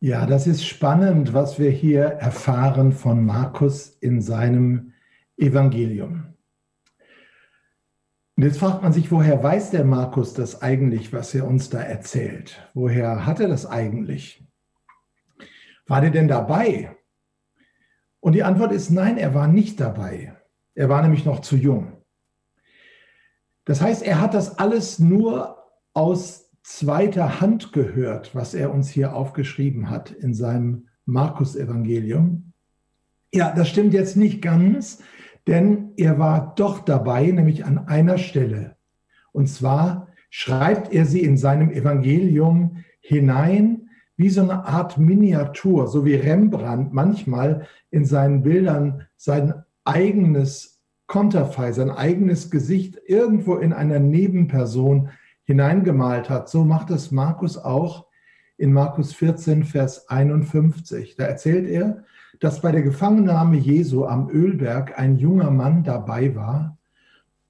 Ja, das ist spannend, was wir hier erfahren von Markus in seinem Evangelium. Und jetzt fragt man sich, woher weiß der Markus das eigentlich, was er uns da erzählt? Woher hat er das eigentlich? War der denn dabei? Und die Antwort ist nein, er war nicht dabei. Er war nämlich noch zu jung. Das heißt, er hat das alles nur aus zweiter Hand gehört, was er uns hier aufgeschrieben hat in seinem Markus-Evangelium. Ja, das stimmt jetzt nicht ganz, denn er war doch dabei, nämlich an einer Stelle. Und zwar schreibt er sie in seinem Evangelium hinein, wie so eine Art Miniatur, so wie Rembrandt manchmal in seinen Bildern sein eigenes Konterfei, sein eigenes Gesicht irgendwo in einer Nebenperson hineingemalt hat. So macht es Markus auch in Markus 14, Vers 51. Da erzählt er, dass bei der Gefangennahme Jesu am Ölberg ein junger Mann dabei war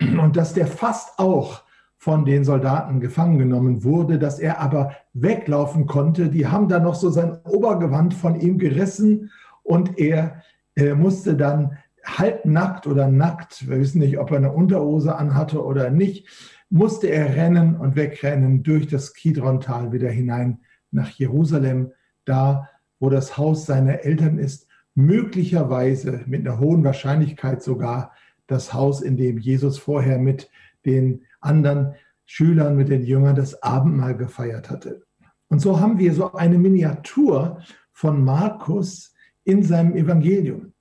und dass der fast auch von den Soldaten gefangen genommen wurde, dass er aber weglaufen konnte. Die haben dann noch so sein Obergewand von ihm gerissen und er äh, musste dann halbnackt oder nackt, wir wissen nicht, ob er eine Unterhose anhatte oder nicht, musste er rennen und wegrennen durch das Kidrontal wieder hinein nach Jerusalem, da wo das Haus seiner Eltern ist, möglicherweise mit einer hohen Wahrscheinlichkeit sogar das Haus, in dem Jesus vorher mit den anderen Schülern, mit den Jüngern das Abendmahl gefeiert hatte. Und so haben wir so eine Miniatur von Markus in seinem Evangelium.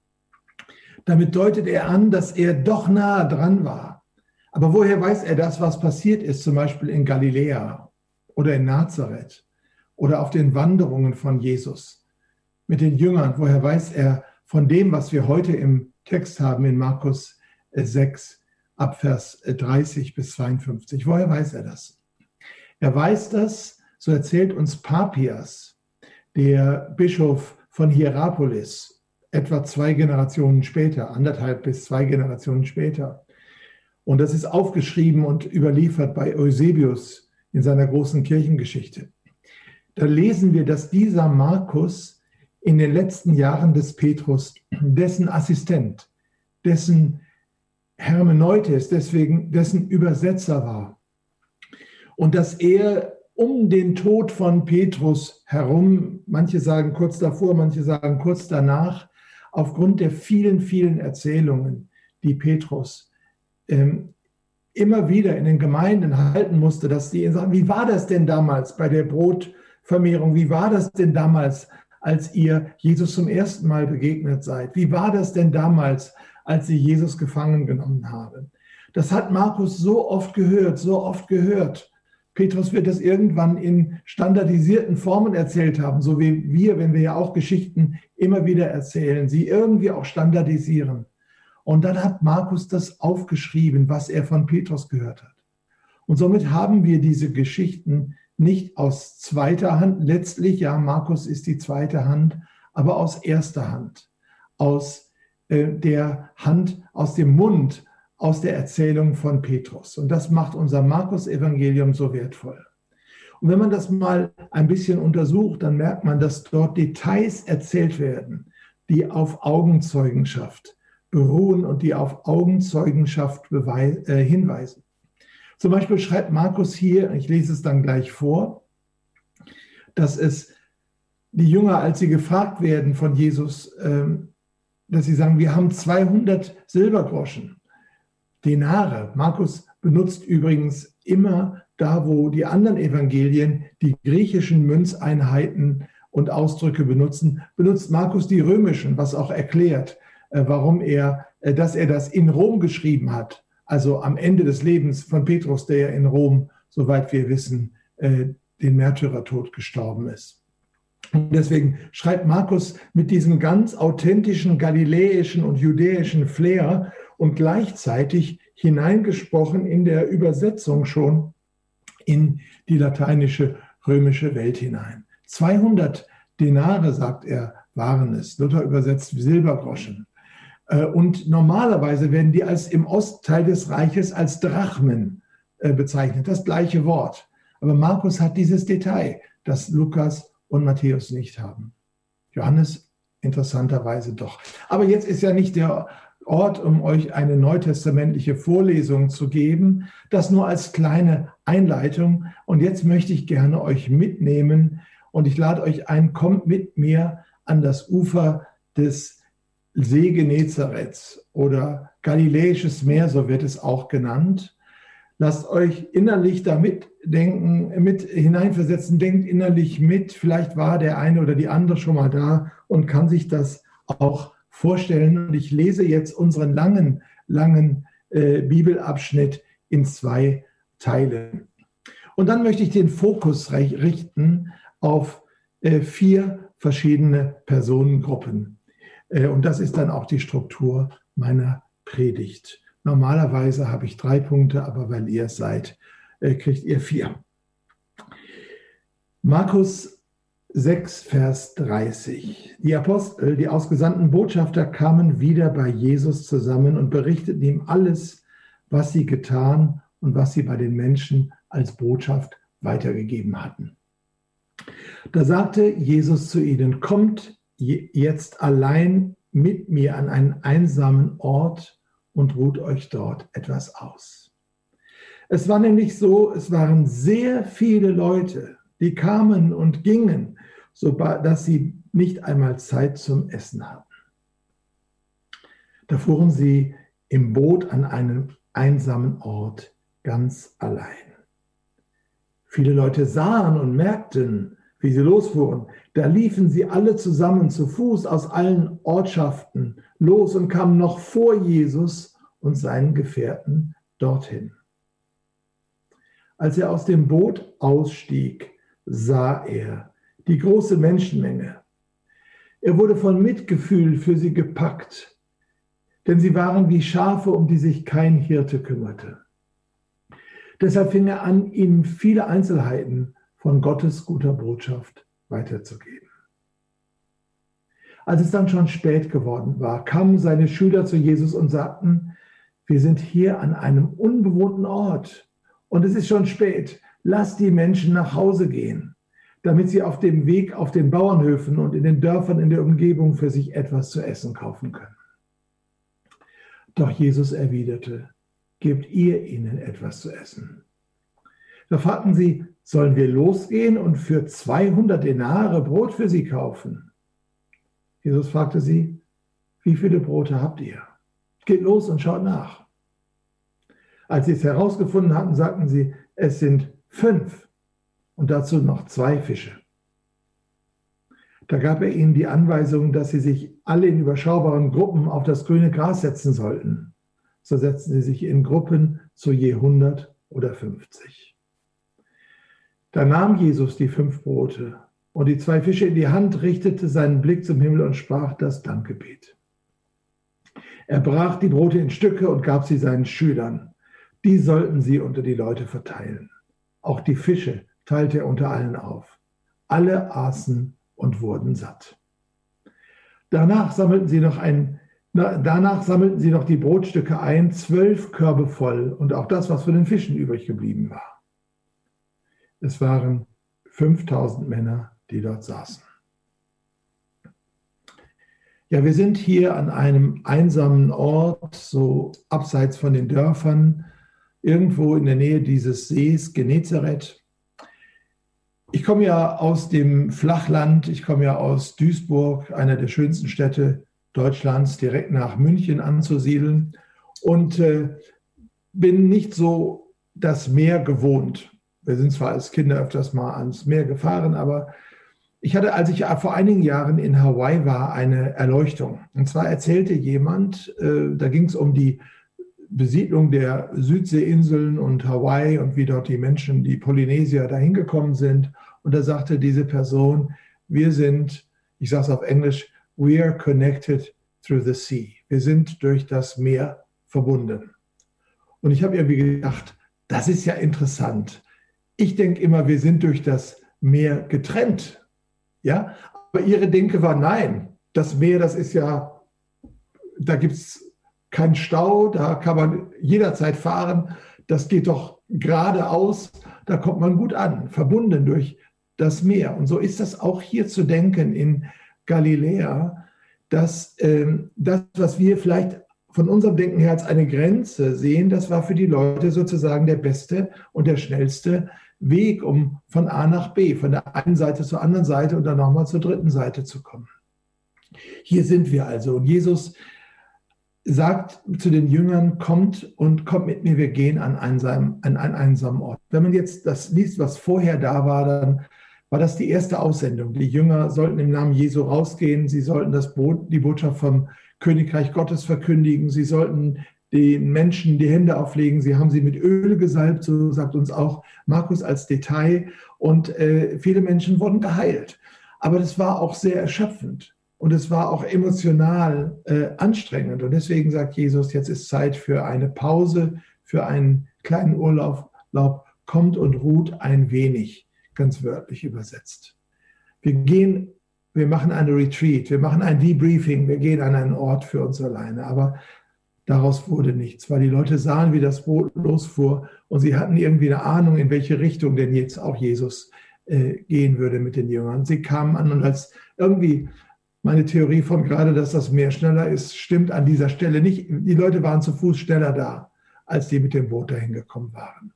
Damit deutet er an, dass er doch nahe dran war aber woher weiß er das, was passiert ist, zum Beispiel in Galiläa oder in Nazareth oder auf den Wanderungen von Jesus mit den Jüngern? Woher weiß er von dem, was wir heute im Text haben in Markus 6, Abvers 30 bis 52? Woher weiß er das? Er weiß das, so erzählt uns Papias, der Bischof von Hierapolis, etwa zwei Generationen später, anderthalb bis zwei Generationen später. Und das ist aufgeschrieben und überliefert bei Eusebius in seiner großen Kirchengeschichte. Da lesen wir, dass dieser Markus in den letzten Jahren des Petrus dessen Assistent, dessen Hermeneutes, deswegen dessen Übersetzer war. Und dass er um den Tod von Petrus herum, manche sagen kurz davor, manche sagen kurz danach, aufgrund der vielen, vielen Erzählungen, die Petrus ähm, immer wieder in den Gemeinden halten musste, dass die sagen, wie war das denn damals bei der Brotvermehrung? Wie war das denn damals, als ihr Jesus zum ersten Mal begegnet seid? Wie war das denn damals, als sie Jesus gefangen genommen haben? Das hat Markus so oft gehört, so oft gehört. Petrus wird das irgendwann in standardisierten Formen erzählt haben, so wie wir, wenn wir ja auch Geschichten immer wieder erzählen, sie irgendwie auch standardisieren. Und dann hat Markus das aufgeschrieben, was er von Petrus gehört hat. Und somit haben wir diese Geschichten nicht aus zweiter Hand, letztlich, ja, Markus ist die zweite Hand, aber aus erster Hand, aus äh, der Hand, aus dem Mund, aus der Erzählung von Petrus. Und das macht unser Markus-Evangelium so wertvoll. Und wenn man das mal ein bisschen untersucht, dann merkt man, dass dort Details erzählt werden, die auf Augenzeugenschaft beruhen und die auf Augenzeugenschaft äh, hinweisen. Zum Beispiel schreibt Markus hier, ich lese es dann gleich vor, dass es die Jünger, als sie gefragt werden von Jesus, ähm, dass sie sagen, wir haben 200 Silbergroschen, Denare. Markus benutzt übrigens immer da, wo die anderen Evangelien die griechischen Münzeinheiten und Ausdrücke benutzen, benutzt Markus die römischen, was auch erklärt, warum er, äh, dass er das in Rom geschrieben hat, also am Ende des Lebens von Petrus, der ja in Rom, soweit wir wissen, äh, den Märtyrertod gestorben ist. Und deswegen schreibt Markus mit diesem ganz authentischen galiläischen und judäischen Flair und gleichzeitig hineingesprochen in der Übersetzung schon in die lateinische römische Welt hinein. 200 Denare, sagt er, waren es. Luther übersetzt Silbergroschen. Äh, und normalerweise werden die als im Ostteil des Reiches als Drachmen äh, bezeichnet, das gleiche Wort. Aber Markus hat dieses Detail, das Lukas und Matthäus nicht haben. Johannes interessanterweise doch. Aber jetzt ist ja nicht der Ort, um euch eine neutestamentliche Vorlesung zu geben. Das nur als kleine Einleitung. Und jetzt möchte ich gerne euch mitnehmen und ich lade euch ein, kommt mit mir an das Ufer des See Genezareth oder Galiläisches Meer, so wird es auch genannt. Lasst euch innerlich da mitdenken, mit hineinversetzen, denkt innerlich mit. Vielleicht war der eine oder die andere schon mal da und kann sich das auch vorstellen. Und ich lese jetzt unseren langen, langen äh, Bibelabschnitt in zwei Teilen. Und dann möchte ich den Fokus richten auf äh, vier verschiedene Personengruppen. Äh, und das ist dann auch die Struktur meiner Predigt. Normalerweise habe ich drei Punkte, aber weil ihr es seid, äh, kriegt ihr vier. Markus 6, Vers 30. Die Apostel, die ausgesandten Botschafter kamen wieder bei Jesus zusammen und berichteten ihm alles, was sie getan und was sie bei den Menschen als Botschaft weitergegeben hatten. Da sagte Jesus zu ihnen, kommt jetzt allein mit mir an einen einsamen Ort und ruht euch dort etwas aus. Es war nämlich so, es waren sehr viele Leute, die kamen und gingen, sodass sie nicht einmal Zeit zum Essen hatten. Da fuhren sie im Boot an einem einsamen Ort ganz allein. Viele Leute sahen und merkten, wie sie losfuhren. Da liefen sie alle zusammen zu Fuß aus allen Ortschaften los und kam noch vor Jesus und seinen Gefährten dorthin. Als er aus dem Boot ausstieg, sah er die große Menschenmenge. Er wurde von Mitgefühl für sie gepackt, denn sie waren wie Schafe, um die sich kein Hirte kümmerte. Deshalb fing er an, ihnen viele Einzelheiten von Gottes guter Botschaft weiterzugeben. Als es dann schon spät geworden war, kamen seine Schüler zu Jesus und sagten, wir sind hier an einem unbewohnten Ort und es ist schon spät. Lass die Menschen nach Hause gehen, damit sie auf dem Weg auf den Bauernhöfen und in den Dörfern in der Umgebung für sich etwas zu essen kaufen können. Doch Jesus erwiderte, gebt ihr ihnen etwas zu essen. Da fragten sie, sollen wir losgehen und für 200 Denare Brot für sie kaufen? Jesus fragte sie, wie viele Brote habt ihr? Geht los und schaut nach. Als sie es herausgefunden hatten, sagten sie, es sind fünf und dazu noch zwei Fische. Da gab er ihnen die Anweisung, dass sie sich alle in überschaubaren Gruppen auf das grüne Gras setzen sollten. So setzten sie sich in Gruppen zu je 100 oder 50. Da nahm Jesus die fünf Brote und die zwei Fische in die Hand, richtete seinen Blick zum Himmel und sprach das Dankgebet. Er brach die Brote in Stücke und gab sie seinen Schülern. Die sollten sie unter die Leute verteilen. Auch die Fische teilte er unter allen auf. Alle aßen und wurden satt. Danach sammelten sie noch ein, danach sammelten sie noch die Brotstücke ein, zwölf Körbe voll und auch das, was von den Fischen übrig geblieben war. Es waren 5000 Männer die dort saßen. Ja, wir sind hier an einem einsamen Ort, so abseits von den Dörfern, irgendwo in der Nähe dieses Sees Genezareth. Ich komme ja aus dem Flachland, ich komme ja aus Duisburg, einer der schönsten Städte Deutschlands, direkt nach München anzusiedeln und äh, bin nicht so das Meer gewohnt. Wir sind zwar als Kinder öfters mal ans Meer gefahren, aber ich hatte, als ich vor einigen Jahren in Hawaii war, eine Erleuchtung. Und zwar erzählte jemand, äh, da ging es um die Besiedlung der Südseeinseln und Hawaii und wie dort die Menschen, die Polynesier, dahin gekommen sind. Und da sagte diese Person, wir sind, ich sage es auf Englisch, we are connected through the sea. Wir sind durch das Meer verbunden. Und ich habe irgendwie gedacht, das ist ja interessant. Ich denke immer, wir sind durch das Meer getrennt. Ja, aber ihre Denke war nein. Das Meer, das ist ja, da gibt es keinen Stau, da kann man jederzeit fahren. Das geht doch geradeaus, da kommt man gut an, verbunden durch das Meer. Und so ist das auch hier zu denken in Galiläa, dass ähm, das, was wir vielleicht von unserem Denken her als eine Grenze sehen, das war für die Leute sozusagen der beste und der schnellste Weg, um von A nach B, von der einen Seite zur anderen Seite und dann nochmal zur dritten Seite zu kommen. Hier sind wir also. Und Jesus sagt zu den Jüngern, kommt und kommt mit mir, wir gehen an, einsam, an einen einsamen Ort. Wenn man jetzt das liest, was vorher da war, dann war das die erste Aussendung. Die Jünger sollten im Namen Jesu rausgehen, sie sollten das Boot, die Botschaft vom Königreich Gottes verkündigen, sie sollten den Menschen die Hände auflegen. Sie haben sie mit Öl gesalbt, so sagt uns auch Markus als Detail. Und äh, viele Menschen wurden geheilt. Aber das war auch sehr erschöpfend und es war auch emotional äh, anstrengend. Und deswegen sagt Jesus, jetzt ist Zeit für eine Pause, für einen kleinen Urlaub. Kommt und ruht ein wenig, ganz wörtlich übersetzt. Wir gehen, wir machen eine Retreat, wir machen ein Debriefing, wir gehen an einen Ort für uns alleine. Aber Daraus wurde nichts, weil die Leute sahen, wie das Boot losfuhr und sie hatten irgendwie eine Ahnung, in welche Richtung denn jetzt auch Jesus äh, gehen würde mit den Jüngern. Sie kamen an und als irgendwie meine Theorie von gerade, dass das Meer schneller ist, stimmt an dieser Stelle nicht. Die Leute waren zu Fuß schneller da, als die mit dem Boot dahin gekommen waren.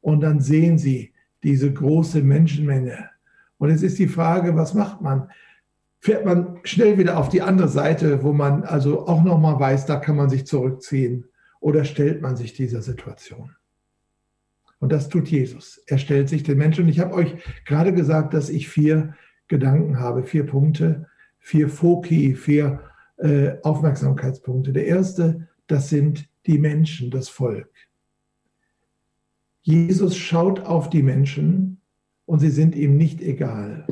Und dann sehen sie diese große Menschenmenge. Und es ist die Frage, was macht man? Fährt man schnell wieder auf die andere Seite, wo man also auch nochmal weiß, da kann man sich zurückziehen oder stellt man sich dieser Situation. Und das tut Jesus. Er stellt sich den Menschen. Und ich habe euch gerade gesagt, dass ich vier Gedanken habe, vier Punkte, vier Foki, vier äh, Aufmerksamkeitspunkte. Der erste, das sind die Menschen, das Volk. Jesus schaut auf die Menschen und sie sind ihm nicht egal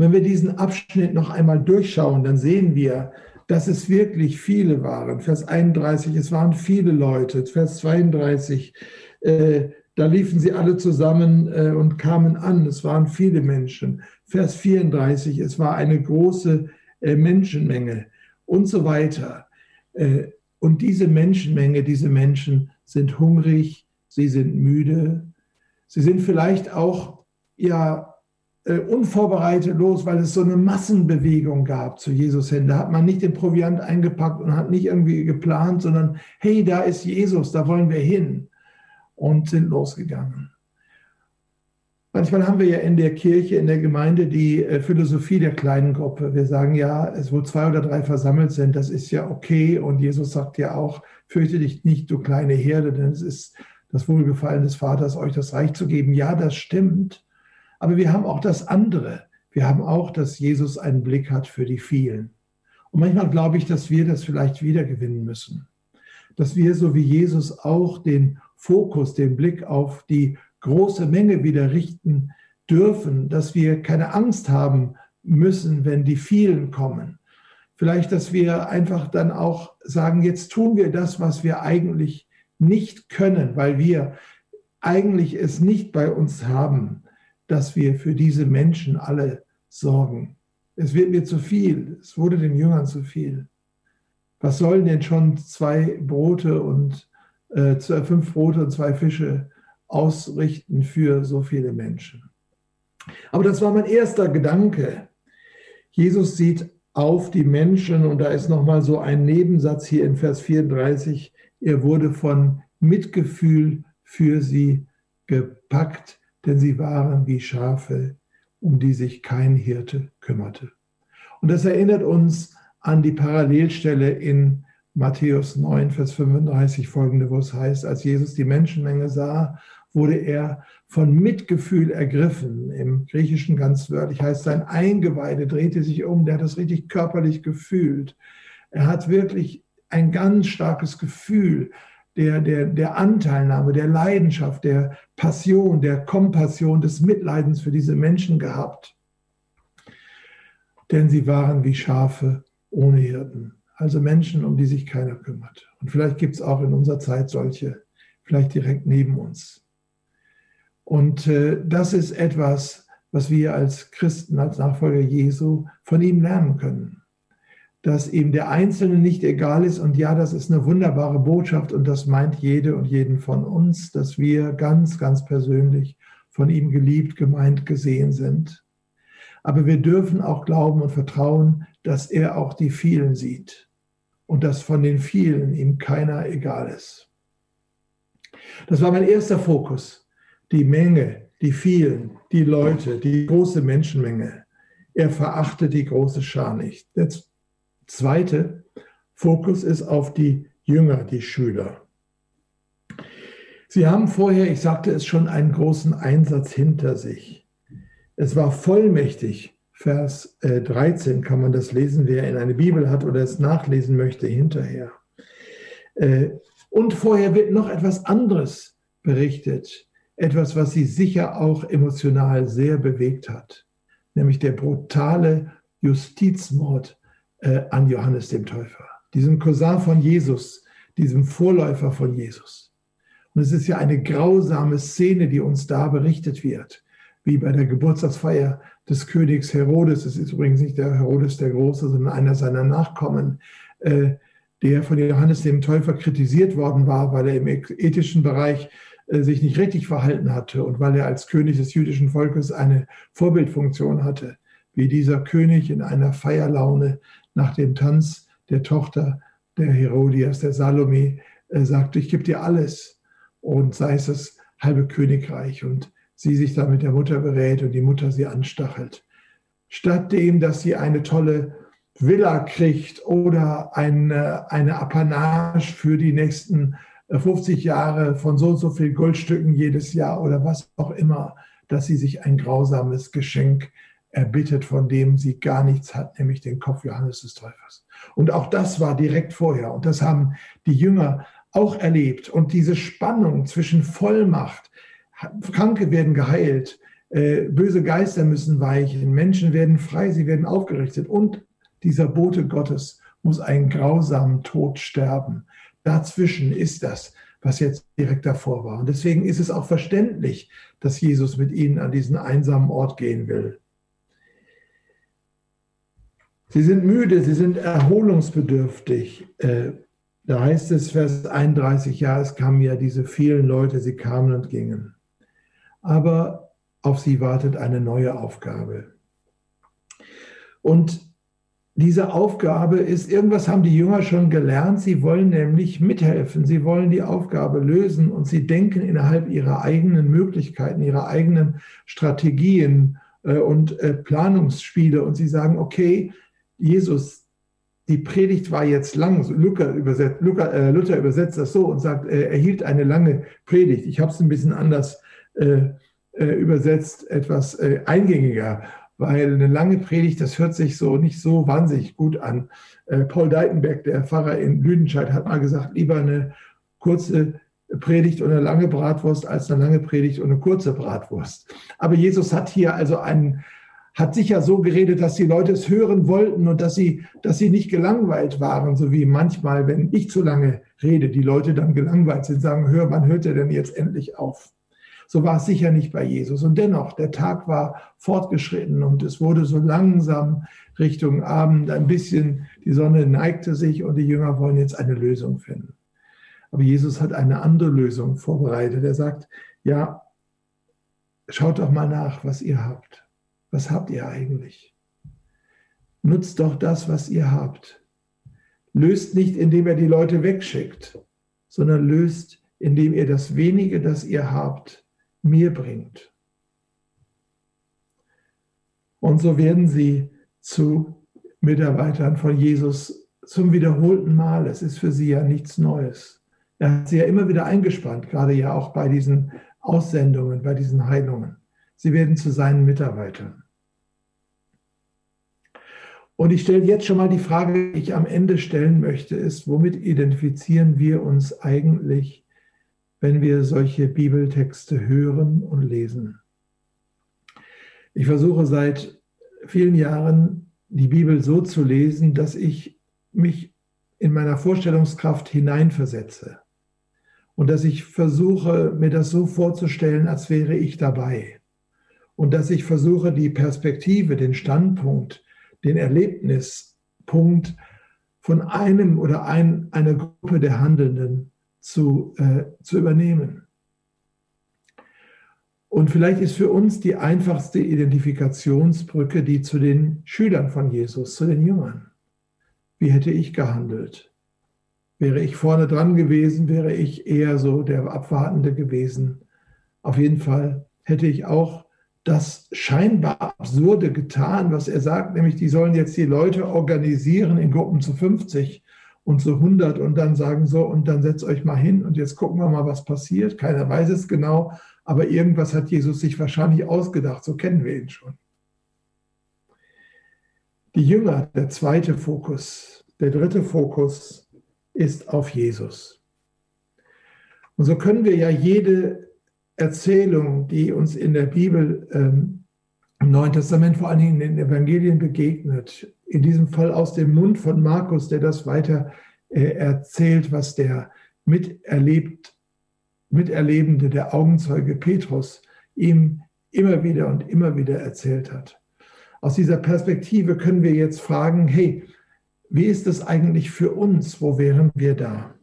wenn wir diesen Abschnitt noch einmal durchschauen, dann sehen wir, dass es wirklich viele waren. Vers 31, es waren viele Leute. Vers 32, äh, da liefen sie alle zusammen äh, und kamen an. Es waren viele Menschen. Vers 34, es war eine große äh, Menschenmenge und so weiter. Äh, und diese Menschenmenge, diese Menschen sind hungrig, sie sind müde, sie sind vielleicht auch ja unvorbereitet los, weil es so eine Massenbewegung gab zu Jesus hin. Da hat man nicht den Proviant eingepackt und hat nicht irgendwie geplant, sondern hey, da ist Jesus, da wollen wir hin und sind losgegangen. Manchmal haben wir ja in der Kirche, in der Gemeinde die äh, Philosophie der kleinen Gruppe. Wir sagen ja, es wo zwei oder drei versammelt sind, das ist ja okay. Und Jesus sagt ja auch, fürchte dich nicht, du kleine Herde, denn es ist das Wohlgefallen des Vaters, euch das Reich zu geben. Ja, das stimmt. Aber wir haben auch das andere. Wir haben auch, dass Jesus einen Blick hat für die vielen. Und manchmal glaube ich, dass wir das vielleicht wiedergewinnen müssen. Dass wir, so wie Jesus, auch den Fokus, den Blick auf die große Menge wieder richten dürfen, dass wir keine Angst haben müssen, wenn die vielen kommen. Vielleicht, dass wir einfach dann auch sagen, jetzt tun wir das, was wir eigentlich nicht können, weil wir eigentlich es nicht bei uns haben, dass wir für diese Menschen alle sorgen. Es wird mir zu viel, es wurde den Jüngern zu viel. Was sollen denn schon zwei Brote und äh, fünf Brote und zwei Fische ausrichten für so viele Menschen? Aber das war mein erster Gedanke. Jesus sieht auf die Menschen und da ist nochmal so ein Nebensatz hier in Vers 34. Er wurde von Mitgefühl für sie gepackt denn sie waren wie Schafe, um die sich kein Hirte kümmerte. Und das erinnert uns an die Parallelstelle in Matthäus 9, Vers 35 folgende, wo es heißt, als Jesus die Menschenmenge sah, wurde er von Mitgefühl ergriffen. Im Griechischen ganz wörtlich heißt sein Eingeweide drehte sich um, der hat das richtig körperlich gefühlt. Er hat wirklich ein ganz starkes Gefühl der, der, der Anteilnahme, der Leidenschaft, der Passion, der Kompassion, des Mitleidens für diese Menschen gehabt. denn sie waren wie Schafe ohne Hirten. Also Menschen, um die sich keiner kümmert. Und vielleicht gibt es auch in unserer Zeit solche, vielleicht direkt neben uns. Und äh, das ist etwas, was wir als Christen, als Nachfolger Jesu von ihm lernen können. Dass ihm der Einzelne nicht egal ist. Und ja, das ist eine wunderbare Botschaft und das meint jede und jeden von uns, dass wir ganz, ganz persönlich von ihm geliebt, gemeint, gesehen sind. Aber wir dürfen auch glauben und vertrauen, dass er auch die vielen sieht und dass von den vielen ihm keiner egal ist. Das war mein erster Fokus, die Menge, die vielen, die Leute, die große Menschenmenge. Er verachtet die große Schar nicht. Der zweite Fokus ist auf die Jünger, die Schüler. Sie haben vorher, ich sagte es schon, einen großen Einsatz hinter sich. Es war vollmächtig. Vers 13 äh, kann man das lesen, wer in eine Bibel hat oder es nachlesen möchte hinterher. Äh, und vorher wird noch etwas anderes berichtet etwas, was sie sicher auch emotional sehr bewegt hat, nämlich der brutale Justizmord äh, an Johannes dem Täufer, diesem Cousin von Jesus, diesem Vorläufer von Jesus. Und es ist ja eine grausame Szene, die uns da berichtet wird, wie bei der Geburtstagsfeier des Königs Herodes. Es ist übrigens nicht der Herodes der Große, sondern einer seiner Nachkommen, äh, der von Johannes dem Täufer kritisiert worden war, weil er im ethischen Bereich äh, sich nicht richtig verhalten hatte und weil er als König des jüdischen Volkes eine Vorbildfunktion hatte, wie dieser König in einer Feierlaune nach dem Tanz der Tochter der Herodias, der Salome, äh, sagte, ich gebe dir alles und sei es das halbe Königreich und sie sich dann mit der Mutter berät und die Mutter sie anstachelt. Statt dem, dass sie eine tolle Villa kriegt oder eine, eine Apanage für die nächsten 50 Jahre von so und so viel Goldstücken jedes Jahr oder was auch immer, dass sie sich ein grausames Geschenk erbittet, von dem sie gar nichts hat, nämlich den Kopf Johannes des Täufers. Und auch das war direkt vorher. Und das haben die Jünger auch erlebt. Und diese Spannung zwischen Vollmacht, Kranke werden geheilt, äh, böse Geister müssen weichen, Menschen werden frei, sie werden aufgerichtet. Und dieser Bote Gottes muss einen grausamen Tod sterben. Dazwischen ist das, was jetzt direkt davor war. Und deswegen ist es auch verständlich, dass Jesus mit ihnen an diesen einsamen Ort gehen will. Sie sind müde, sie sind erholungsbedürftig. Äh, da heißt es, Vers 31, ja, es kamen ja diese vielen Leute, sie kamen und gingen. Aber auf sie wartet eine neue Aufgabe. Und diese Aufgabe ist, irgendwas haben die Jünger schon gelernt, sie wollen nämlich mithelfen, sie wollen die Aufgabe lösen und sie denken innerhalb ihrer eigenen Möglichkeiten, ihrer eigenen Strategien äh, und äh, Planungsspiele und sie sagen, okay, Jesus, die Predigt war jetzt lang, Luther übersetzt, Luther, äh, Luther übersetzt das so und sagt, er hielt eine lange Predigt. Ich habe es ein bisschen anders übersetzt, etwas eingängiger weil eine lange Predigt, das hört sich so nicht so wahnsinnig gut an. Äh, Paul Deitenberg, der Pfarrer in Lüdenscheid, hat mal gesagt, lieber eine kurze Predigt und eine lange Bratwurst als eine lange Predigt und eine kurze Bratwurst. Aber Jesus hat hier also einen, hat sicher so geredet, dass die Leute es hören wollten und dass sie, dass sie nicht gelangweilt waren, so wie manchmal, wenn ich zu lange rede, die Leute dann gelangweilt sind, sagen, hör, wann hört er denn jetzt endlich auf? So war es sicher nicht bei Jesus. Und dennoch, der Tag war fortgeschritten und es wurde so langsam Richtung Abend ein bisschen, die Sonne neigte sich und die Jünger wollen jetzt eine Lösung finden. Aber Jesus hat eine andere Lösung vorbereitet. Er sagt, ja, schaut doch mal nach, was ihr habt. Was habt ihr eigentlich? Nutzt doch das, was ihr habt. Löst nicht, indem er die Leute wegschickt, sondern löst, indem ihr das wenige, das ihr habt, mir bringt. Und so werden sie zu Mitarbeitern von Jesus zum wiederholten Mal. Es ist für sie ja nichts Neues. Er hat sie ja immer wieder eingespannt, gerade ja auch bei diesen Aussendungen, bei diesen Heilungen. Sie werden zu seinen Mitarbeitern. Und ich stelle jetzt schon mal die Frage, die ich am Ende stellen möchte, ist, womit identifizieren wir uns eigentlich wenn wir solche Bibeltexte hören und lesen. Ich versuche seit vielen Jahren die Bibel so zu lesen, dass ich mich in meiner Vorstellungskraft hineinversetze und dass ich versuche, mir das so vorzustellen, als wäre ich dabei und dass ich versuche, die Perspektive, den Standpunkt, den Erlebnispunkt von einem oder ein, einer Gruppe der Handelnden zu, äh, zu übernehmen. Und vielleicht ist für uns die einfachste Identifikationsbrücke die zu den Schülern von Jesus, zu den Jüngern. Wie hätte ich gehandelt? Wäre ich vorne dran gewesen, wäre ich eher so der Abwartende gewesen. Auf jeden Fall hätte ich auch das scheinbar Absurde getan, was er sagt, nämlich die sollen jetzt die Leute organisieren in Gruppen zu 50 und zu 100 und dann sagen so, und dann setzt euch mal hin und jetzt gucken wir mal, was passiert. Keiner weiß es genau, aber irgendwas hat Jesus sich wahrscheinlich ausgedacht, so kennen wir ihn schon. Die Jünger, der zweite Fokus, der dritte Fokus ist auf Jesus. Und so können wir ja jede Erzählung, die uns in der Bibel ähm, im Neuen Testament, vor allen Dingen in den Evangelien begegnet, in diesem Fall aus dem Mund von Markus, der das weiter äh, erzählt, was der miterlebt, Miterlebende, der Augenzeuge Petrus ihm immer wieder und immer wieder erzählt hat. Aus dieser Perspektive können wir jetzt fragen, hey, wie ist es eigentlich für uns? Wo wären wir da?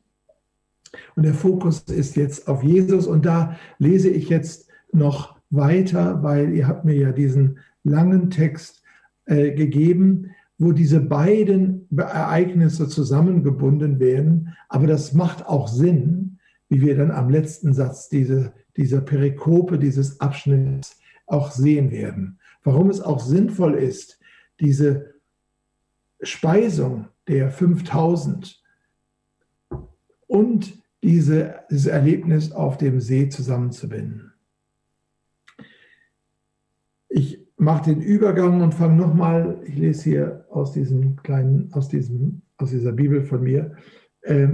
Und der Fokus ist jetzt auf Jesus. Und da lese ich jetzt noch weiter, weil ihr habt mir ja diesen langen Text äh, gegeben, wo diese beiden Ereignisse zusammengebunden werden. Aber das macht auch Sinn, wie wir dann am letzten Satz diese, dieser Perikope, dieses Abschnitts auch sehen werden. Warum es auch sinnvoll ist, diese Speisung der 5000 und diese, dieses Erlebnis auf dem See zusammenzubinden. Ich mache den Übergang und fange nochmal, ich lese hier aus diesem kleinen, aus, diesem, aus dieser Bibel von mir, äh,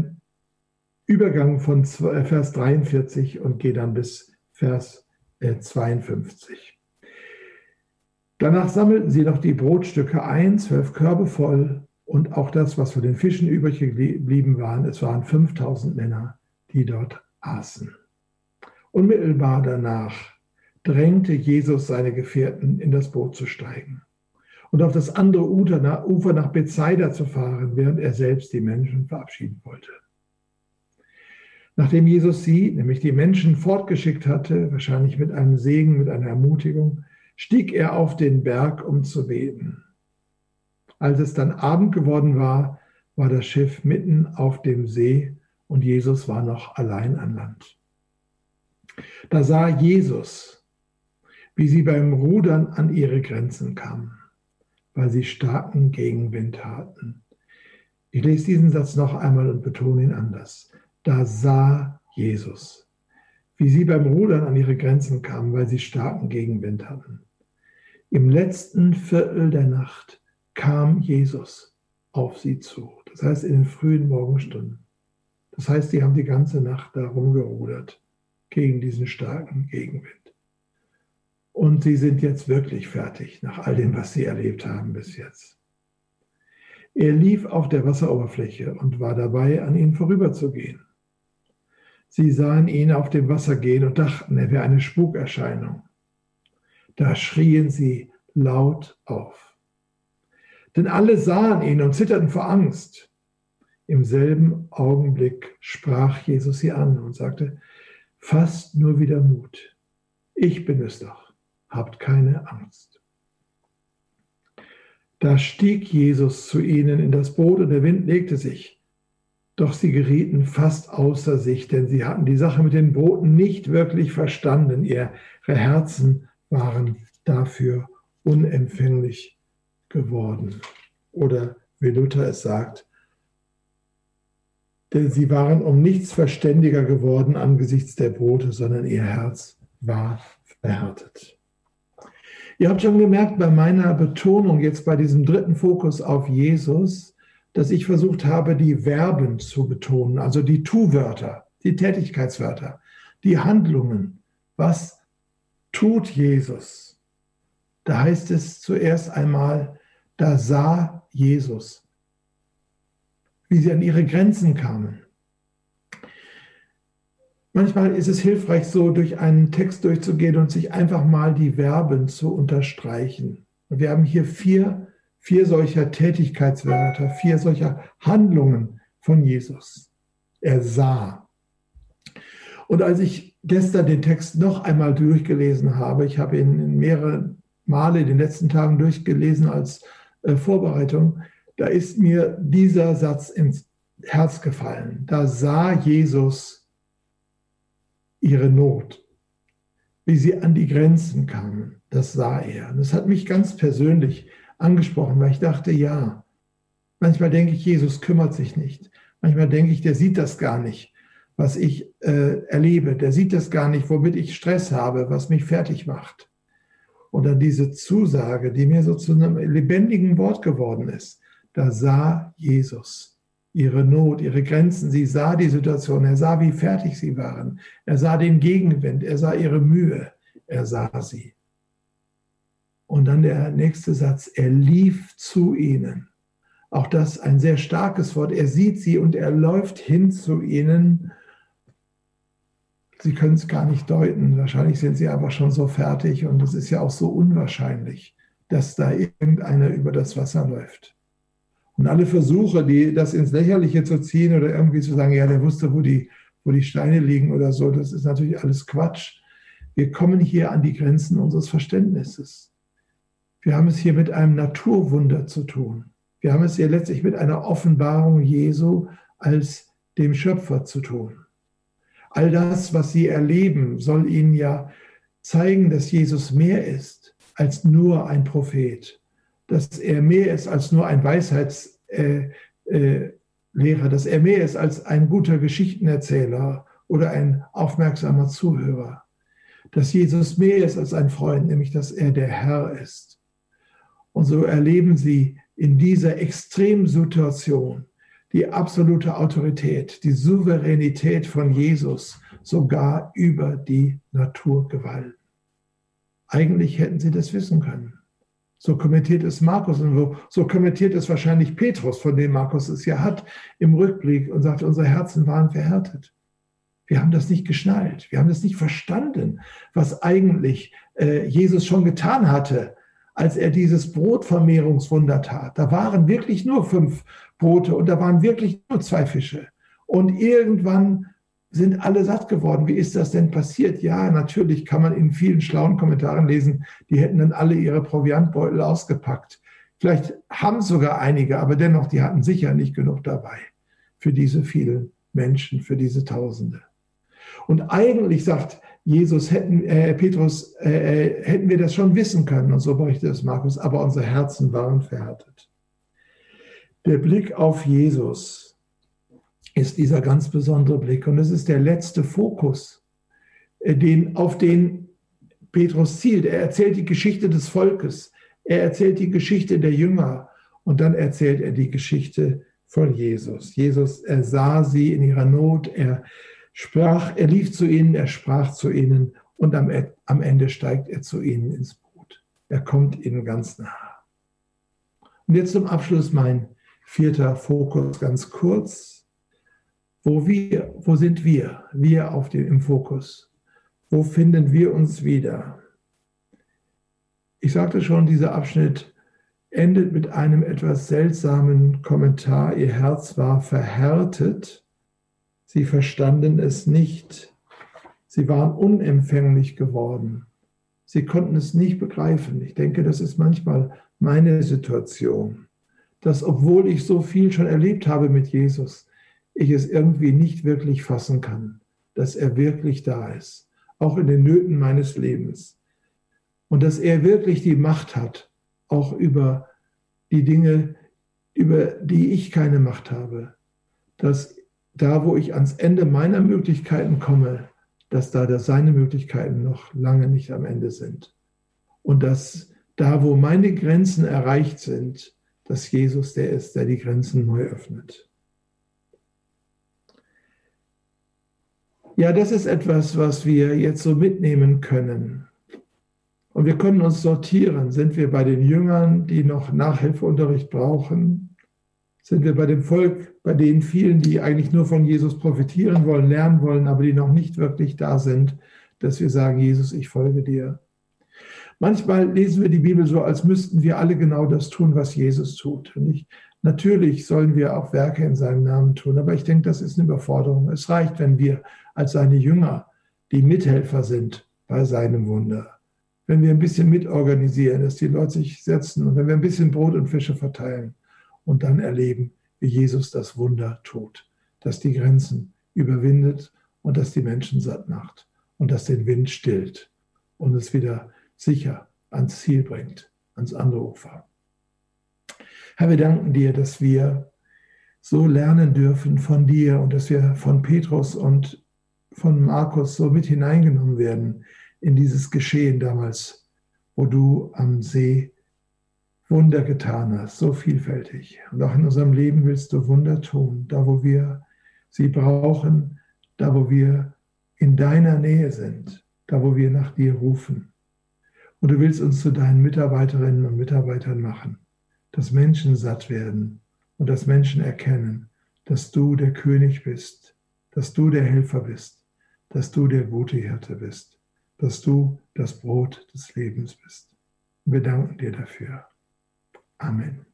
Übergang von äh, Vers 43 und gehe dann bis Vers äh, 52. Danach sammelten sie noch die Brotstücke ein, zwölf Körbe voll, und auch das, was von den Fischen übrig geblieben waren. Es waren 5000 Männer, die dort aßen. Unmittelbar danach drängte Jesus seine Gefährten, in das Boot zu steigen und auf das andere Ufer nach Bethsaida zu fahren, während er selbst die Menschen verabschieden wollte. Nachdem Jesus sie, nämlich die Menschen, fortgeschickt hatte, wahrscheinlich mit einem Segen, mit einer Ermutigung, stieg er auf den Berg, um zu beten. Als es dann Abend geworden war, war das Schiff mitten auf dem See und Jesus war noch allein an Land. Da sah Jesus, wie sie beim Rudern an ihre Grenzen kamen, weil sie starken Gegenwind hatten. Ich lese diesen Satz noch einmal und betone ihn anders. Da sah Jesus, wie sie beim Rudern an ihre Grenzen kamen, weil sie starken Gegenwind hatten. Im letzten Viertel der Nacht kam Jesus auf sie zu. Das heißt in den frühen Morgenstunden. Das heißt, sie haben die ganze Nacht da rumgerudert gegen diesen starken Gegenwind. Und sie sind jetzt wirklich fertig nach all dem, was sie erlebt haben bis jetzt. Er lief auf der Wasseroberfläche und war dabei, an ihnen vorüberzugehen. Sie sahen ihn auf dem Wasser gehen und dachten, er wäre eine Spukerscheinung. Da schrien sie laut auf. Denn alle sahen ihn und zitterten vor Angst. Im selben Augenblick sprach Jesus sie an und sagte, fasst nur wieder Mut. Ich bin es doch. Habt keine Angst. Da stieg Jesus zu ihnen in das Boot und der Wind legte sich. Doch sie gerieten fast außer sich, denn sie hatten die Sache mit den Booten nicht wirklich verstanden. Ihre Herzen waren dafür unempfänglich geworden. Oder wie Luther es sagt, denn sie waren um nichts verständiger geworden angesichts der Brote, sondern ihr Herz war verhärtet. Ihr habt schon gemerkt bei meiner Betonung jetzt bei diesem dritten Fokus auf Jesus, dass ich versucht habe, die Verben zu betonen, also die Tu-Wörter, die Tätigkeitswörter, die Handlungen. Was tut Jesus? Da heißt es zuerst einmal, Da sah Jesus, wie sie an ihre Grenzen kamen. Manchmal ist es hilfreich, so durch einen Text durchzugehen und sich einfach mal die Verben zu unterstreichen. wir haben hier vier, vier solcher Tätigkeitswörter, vier solcher Handlungen von Jesus. Er sah. Und als ich gestern den Text noch einmal durchgelesen habe, ich habe ihn mehrere Male in den letzten Tagen durchgelesen als äh, Vorbereitung, da ist mir dieser Satz ins Herz gefallen. Da sah Jesus ihre Not, wie sie an die Grenzen kamen. Das sah er. Und das hat mich ganz persönlich angesprochen, weil ich dachte, ja, manchmal denke ich, Jesus kümmert sich nicht. Manchmal denke ich, der sieht das gar nicht, was ich äh, erlebe. Der sieht das gar nicht, womit ich Stress habe, was mich fertig macht. Dann diese Zusage, die mir so zu einem lebendigen Wort geworden ist. Da sah Jesus ihre Not, ihre Grenzen. Sie sah die Situation. Er sah, wie fertig sie waren. Er sah den Gegenwind. Er sah ihre Mühe. Er sah sie. Und dann der nächste Satz. Er lief zu ihnen. Auch das ein sehr starkes Wort. Er sieht sie und er läuft hin zu ihnen. Sie können es gar nicht deuten. Wahrscheinlich sind sie aber schon so fertig und es ist ja auch so unwahrscheinlich, dass da irgendeiner über das Wasser läuft. Und alle Versuche, die das ins Lächerliche zu ziehen oder irgendwie zu sagen, ja, der wusste, wo die, wo die Steine liegen oder so, das ist natürlich alles Quatsch. Wir kommen hier an die Grenzen unseres Verständnisses. Wir haben es hier mit einem Naturwunder zu tun. Wir haben es hier letztlich mit einer Offenbarung Jesu als dem Schöpfer zu tun. All das, was Sie erleben, soll Ihnen ja zeigen, dass Jesus mehr ist als nur ein Prophet, dass er mehr ist als nur ein Weisheitslehrer, äh, äh, dass er mehr ist als ein guter Geschichtenerzähler oder ein aufmerksamer Zuhörer, dass Jesus mehr ist als ein Freund, nämlich dass er der Herr ist. Und so erleben Sie in dieser Extremsituation die absolute Autorität, die Souveränität von Jesus sogar über die Naturgewalt. Eigentlich hätten sie das wissen können. So kommentiert es Markus und so kommentiert es wahrscheinlich Petrus, von dem Markus es ja hat, im Rückblick und sagt, unsere Herzen waren verhärtet. Wir haben das nicht geschnallt, wir haben das nicht verstanden, was eigentlich äh, Jesus schon getan hatte als er dieses Brotvermehrungswunder tat. Da waren wirklich nur fünf Brote und da waren wirklich nur zwei Fische. Und irgendwann sind alle satt geworden. Wie ist das denn passiert? Ja, natürlich kann man in vielen schlauen Kommentaren lesen, die hätten dann alle ihre Proviantbeutel ausgepackt. Vielleicht haben sogar einige, aber dennoch, die hatten sicher nicht genug dabei für diese vielen Menschen, für diese Tausende. Und eigentlich sagt Jesus, hätten, äh, Petrus, äh, äh, hätten wir das schon wissen können. Und so berichtet es Markus, aber unsere Herzen waren verhärtet. Der Blick auf Jesus ist dieser ganz besondere Blick. Und es ist der letzte Fokus, äh, den, auf den Petrus zielt. Er erzählt die Geschichte des Volkes. Er erzählt die Geschichte der Jünger. Und dann erzählt er die Geschichte von Jesus. Jesus, er sah sie in ihrer Not. Er sprach, er lief zu ihnen, er sprach zu ihnen und am, am Ende steigt er zu ihnen ins Boot. Er kommt ihnen ganz nahe. Und jetzt zum Abschluss mein vierter Fokus ganz kurz. Wo wir, wo sind wir? Wir auf dem, im Fokus. Wo finden wir uns wieder? Ich sagte schon, dieser Abschnitt endet mit einem etwas seltsamen Kommentar. Ihr Herz war verhärtet Sie verstanden es nicht. Sie waren unempfänglich geworden. Sie konnten es nicht begreifen. Ich denke, das ist manchmal meine Situation, dass obwohl ich so viel schon erlebt habe mit Jesus, ich es irgendwie nicht wirklich fassen kann, dass er wirklich da ist, auch in den Nöten meines Lebens. Und dass er wirklich die Macht hat, auch über die Dinge, über die ich keine Macht habe. Dass da, wo ich ans Ende meiner Möglichkeiten komme, dass da dass seine Möglichkeiten noch lange nicht am Ende sind. Und dass da, wo meine Grenzen erreicht sind, dass Jesus der ist, der die Grenzen neu öffnet. Ja, das ist etwas, was wir jetzt so mitnehmen können. Und wir können uns sortieren. Sind wir bei den Jüngern, die noch Nachhilfeunterricht brauchen? Sind wir bei dem Volk, bei den vielen, die eigentlich nur von Jesus profitieren wollen, lernen wollen, aber die noch nicht wirklich da sind, dass wir sagen, Jesus, ich folge dir? Manchmal lesen wir die Bibel so, als müssten wir alle genau das tun, was Jesus tut. Und ich, natürlich sollen wir auch Werke in seinem Namen tun, aber ich denke, das ist eine Überforderung. Es reicht, wenn wir als seine Jünger die Mithelfer sind bei seinem Wunder wenn wir ein bisschen mitorganisieren, dass die Leute sich setzen und wenn wir ein bisschen Brot und Fische verteilen und dann erleben, wie Jesus das Wunder tut, dass die Grenzen überwindet und dass die Menschen satt macht und dass den Wind stillt und es wieder sicher ans Ziel bringt, ans andere Ufer. Herr, wir danken dir, dass wir so lernen dürfen von dir und dass wir von Petrus und von Markus so mit hineingenommen werden in dieses Geschehen damals, wo du am See Wunder getan hast, so vielfältig. Und auch in unserem Leben willst du Wunder tun, da wo wir sie brauchen, da wo wir in deiner Nähe sind, da wo wir nach dir rufen. Und du willst uns zu deinen Mitarbeiterinnen und Mitarbeitern machen, dass Menschen satt werden und dass Menschen erkennen, dass du der König bist, dass du der Helfer bist, dass du der gute Hirte bist dass du das Brot des Lebens bist. Wir danken dir dafür. Amen.